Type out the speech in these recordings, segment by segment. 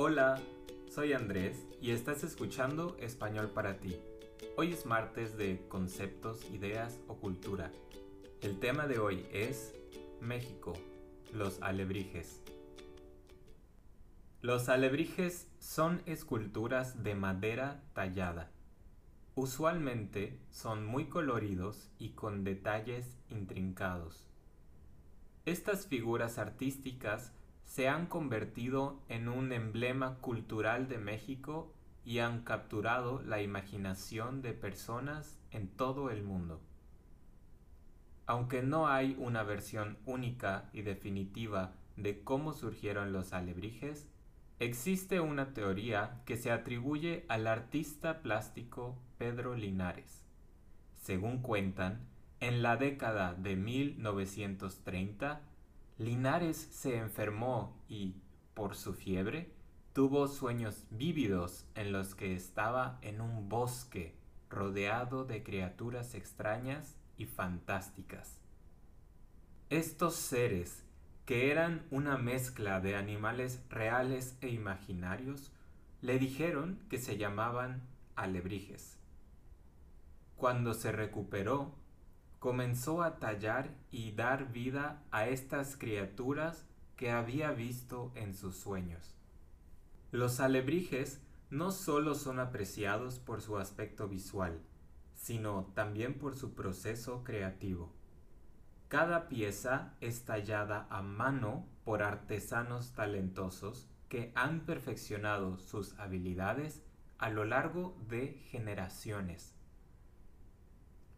Hola, soy Andrés y estás escuchando Español para ti. Hoy es martes de conceptos, ideas o cultura. El tema de hoy es México, los alebrijes. Los alebrijes son esculturas de madera tallada. Usualmente son muy coloridos y con detalles intrincados. Estas figuras artísticas se han convertido en un emblema cultural de México y han capturado la imaginación de personas en todo el mundo. Aunque no hay una versión única y definitiva de cómo surgieron los alebrijes, existe una teoría que se atribuye al artista plástico Pedro Linares. Según cuentan, en la década de 1930, Linares se enfermó y, por su fiebre, tuvo sueños vívidos en los que estaba en un bosque rodeado de criaturas extrañas y fantásticas. Estos seres, que eran una mezcla de animales reales e imaginarios, le dijeron que se llamaban alebrijes. Cuando se recuperó, comenzó a tallar y dar vida a estas criaturas que había visto en sus sueños. Los alebrijes no solo son apreciados por su aspecto visual, sino también por su proceso creativo. Cada pieza es tallada a mano por artesanos talentosos que han perfeccionado sus habilidades a lo largo de generaciones.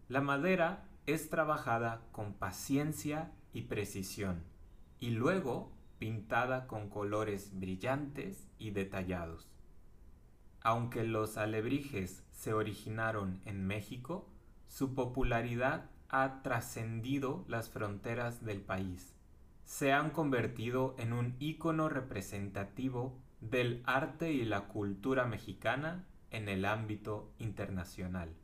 La madera es trabajada con paciencia y precisión y luego pintada con colores brillantes y detallados. Aunque los alebrijes se originaron en México, su popularidad ha trascendido las fronteras del país. Se han convertido en un ícono representativo del arte y la cultura mexicana en el ámbito internacional.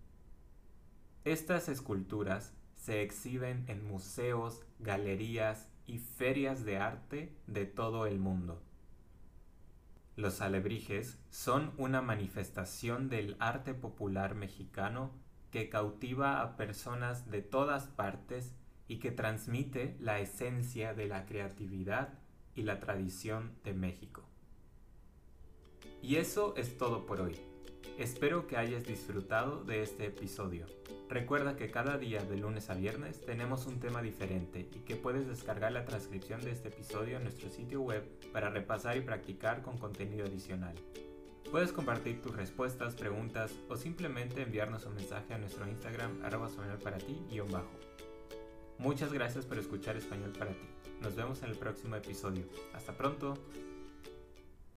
Estas esculturas se exhiben en museos, galerías y ferias de arte de todo el mundo. Los alebrijes son una manifestación del arte popular mexicano que cautiva a personas de todas partes y que transmite la esencia de la creatividad y la tradición de México. Y eso es todo por hoy. Espero que hayas disfrutado de este episodio. Recuerda que cada día de lunes a viernes tenemos un tema diferente y que puedes descargar la transcripción de este episodio en nuestro sitio web para repasar y practicar con contenido adicional. Puedes compartir tus respuestas, preguntas o simplemente enviarnos un mensaje a nuestro Instagram arroba para ti bajo. Muchas gracias por escuchar Español para ti. Nos vemos en el próximo episodio. Hasta pronto.